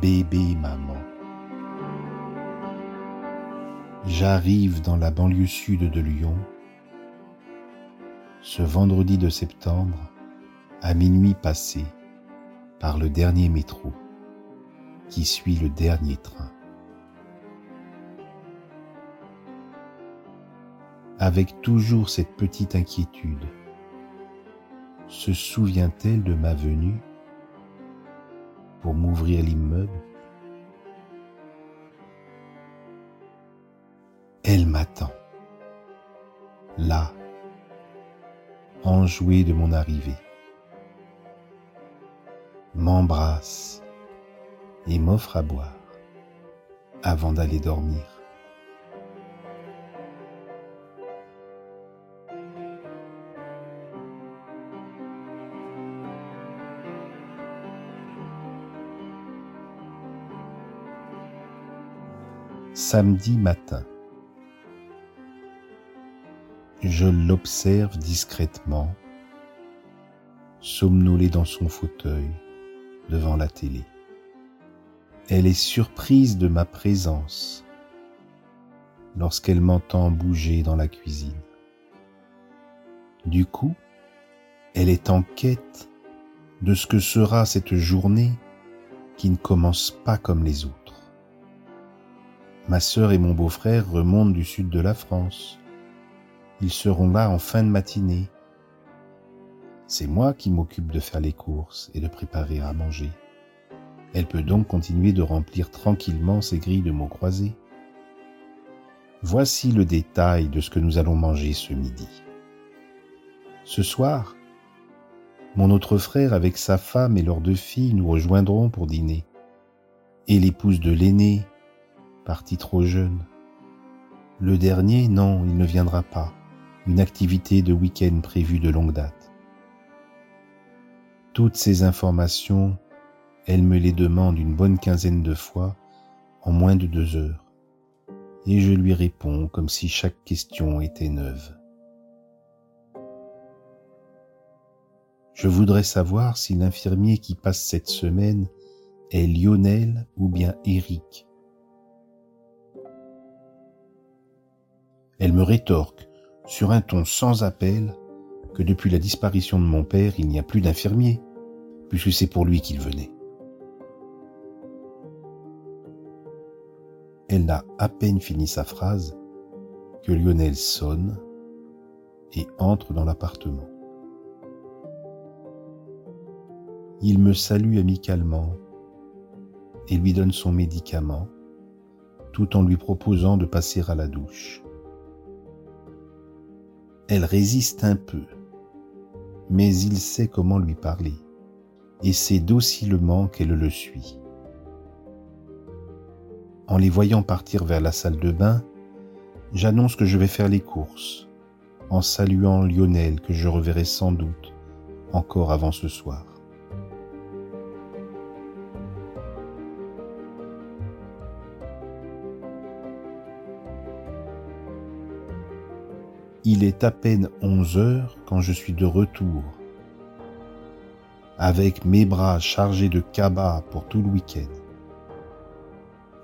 bébé maman. J'arrive dans la banlieue sud de Lyon ce vendredi de septembre à minuit passé par le dernier métro qui suit le dernier train. Avec toujours cette petite inquiétude, se souvient-elle de ma venue? Pour m'ouvrir l'immeuble Elle m'attend, là, enjouée de mon arrivée, m'embrasse et m'offre à boire avant d'aller dormir. Samedi matin. Je l'observe discrètement, somnolé dans son fauteuil devant la télé. Elle est surprise de ma présence lorsqu'elle m'entend bouger dans la cuisine. Du coup, elle est en quête de ce que sera cette journée qui ne commence pas comme les autres. Ma sœur et mon beau-frère remontent du sud de la France ils seront là en fin de matinée. C'est moi qui m'occupe de faire les courses et de préparer à manger. Elle peut donc continuer de remplir tranquillement ses grilles de mots croisés. Voici le détail de ce que nous allons manger ce midi. Ce soir, mon autre frère avec sa femme et leurs deux filles nous rejoindront pour dîner. Et l'épouse de l'aîné, partie trop jeune. Le dernier, non, il ne viendra pas une activité de week-end prévue de longue date. Toutes ces informations, elle me les demande une bonne quinzaine de fois en moins de deux heures, et je lui réponds comme si chaque question était neuve. Je voudrais savoir si l'infirmier qui passe cette semaine est Lionel ou bien Eric. Elle me rétorque sur un ton sans appel que depuis la disparition de mon père, il n'y a plus d'infirmier, puisque c'est pour lui qu'il venait. Elle n'a à peine fini sa phrase que Lionel sonne et entre dans l'appartement. Il me salue amicalement et lui donne son médicament tout en lui proposant de passer à la douche. Elle résiste un peu, mais il sait comment lui parler, et c'est docilement qu'elle le suit. En les voyant partir vers la salle de bain, j'annonce que je vais faire les courses, en saluant Lionel que je reverrai sans doute encore avant ce soir. Il est à peine onze heures quand je suis de retour, avec mes bras chargés de cabas pour tout le week-end.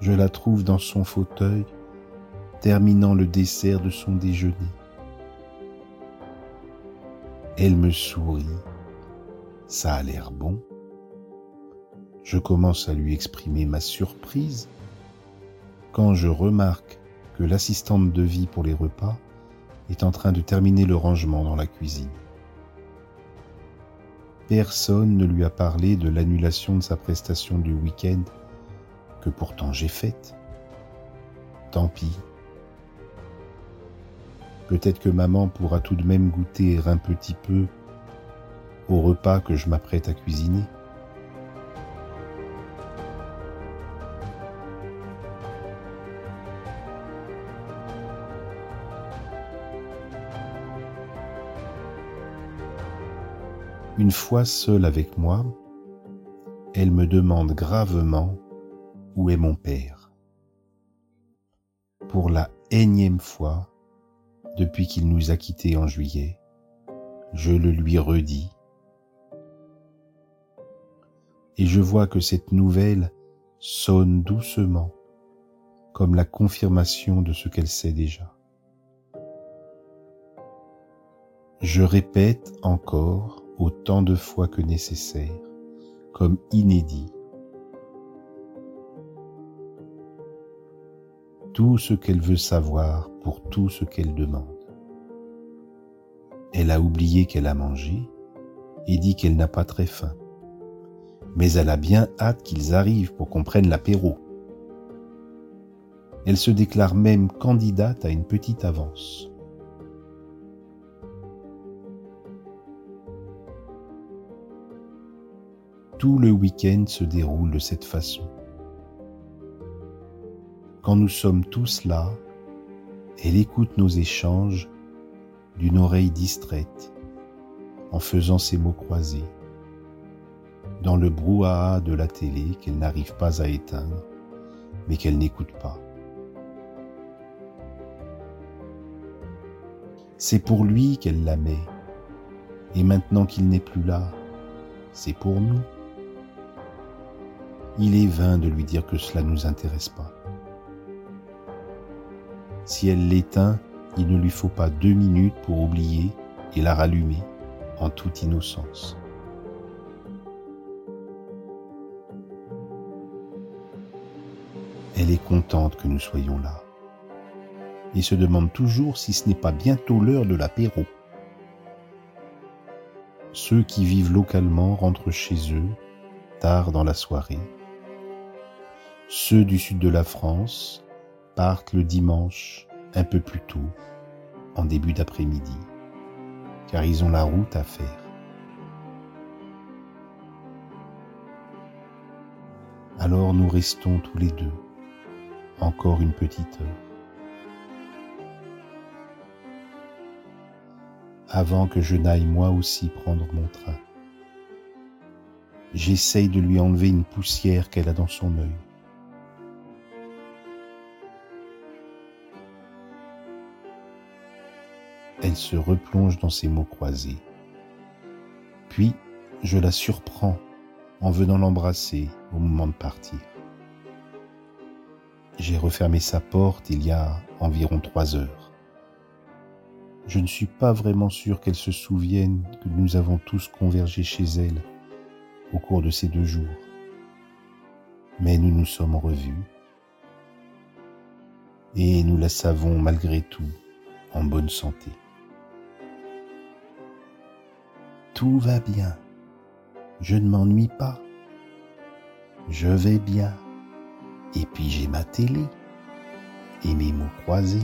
Je la trouve dans son fauteuil, terminant le dessert de son déjeuner. Elle me sourit. Ça a l'air bon. Je commence à lui exprimer ma surprise quand je remarque que l'assistante de vie pour les repas est en train de terminer le rangement dans la cuisine. Personne ne lui a parlé de l'annulation de sa prestation du week-end que pourtant j'ai faite. Tant pis. Peut-être que maman pourra tout de même goûter un petit peu au repas que je m'apprête à cuisiner. Une fois seule avec moi, elle me demande gravement où est mon père. Pour la énième fois, depuis qu'il nous a quittés en juillet, je le lui redis. Et je vois que cette nouvelle sonne doucement comme la confirmation de ce qu'elle sait déjà. Je répète encore autant de fois que nécessaire, comme inédit, tout ce qu'elle veut savoir pour tout ce qu'elle demande. Elle a oublié qu'elle a mangé et dit qu'elle n'a pas très faim. Mais elle a bien hâte qu'ils arrivent pour qu'on prenne l'apéro. Elle se déclare même candidate à une petite avance. Tout le week-end se déroule de cette façon. Quand nous sommes tous là, elle écoute nos échanges d'une oreille distraite, en faisant ses mots croisés, dans le brouhaha de la télé qu'elle n'arrive pas à éteindre, mais qu'elle n'écoute pas. C'est pour lui qu'elle la met, et maintenant qu'il n'est plus là, c'est pour nous. Il est vain de lui dire que cela ne nous intéresse pas. Si elle l'éteint, il ne lui faut pas deux minutes pour oublier et la rallumer en toute innocence. Elle est contente que nous soyons là et se demande toujours si ce n'est pas bientôt l'heure de l'apéro. Ceux qui vivent localement rentrent chez eux tard dans la soirée. Ceux du sud de la France partent le dimanche un peu plus tôt, en début d'après-midi, car ils ont la route à faire. Alors nous restons tous les deux, encore une petite heure. avant que je n'aille moi aussi prendre mon train. J'essaye de lui enlever une poussière qu'elle a dans son œil. Elle se replonge dans ses mots croisés. Puis, je la surprends en venant l'embrasser au moment de partir. J'ai refermé sa porte il y a environ trois heures. Je ne suis pas vraiment sûr qu'elle se souvienne que nous avons tous convergé chez elle au cours de ces deux jours. Mais nous nous sommes revus et nous la savons malgré tout en bonne santé. Tout va bien. Je ne m'ennuie pas. Je vais bien. Et puis j'ai ma télé et mes mots croisés.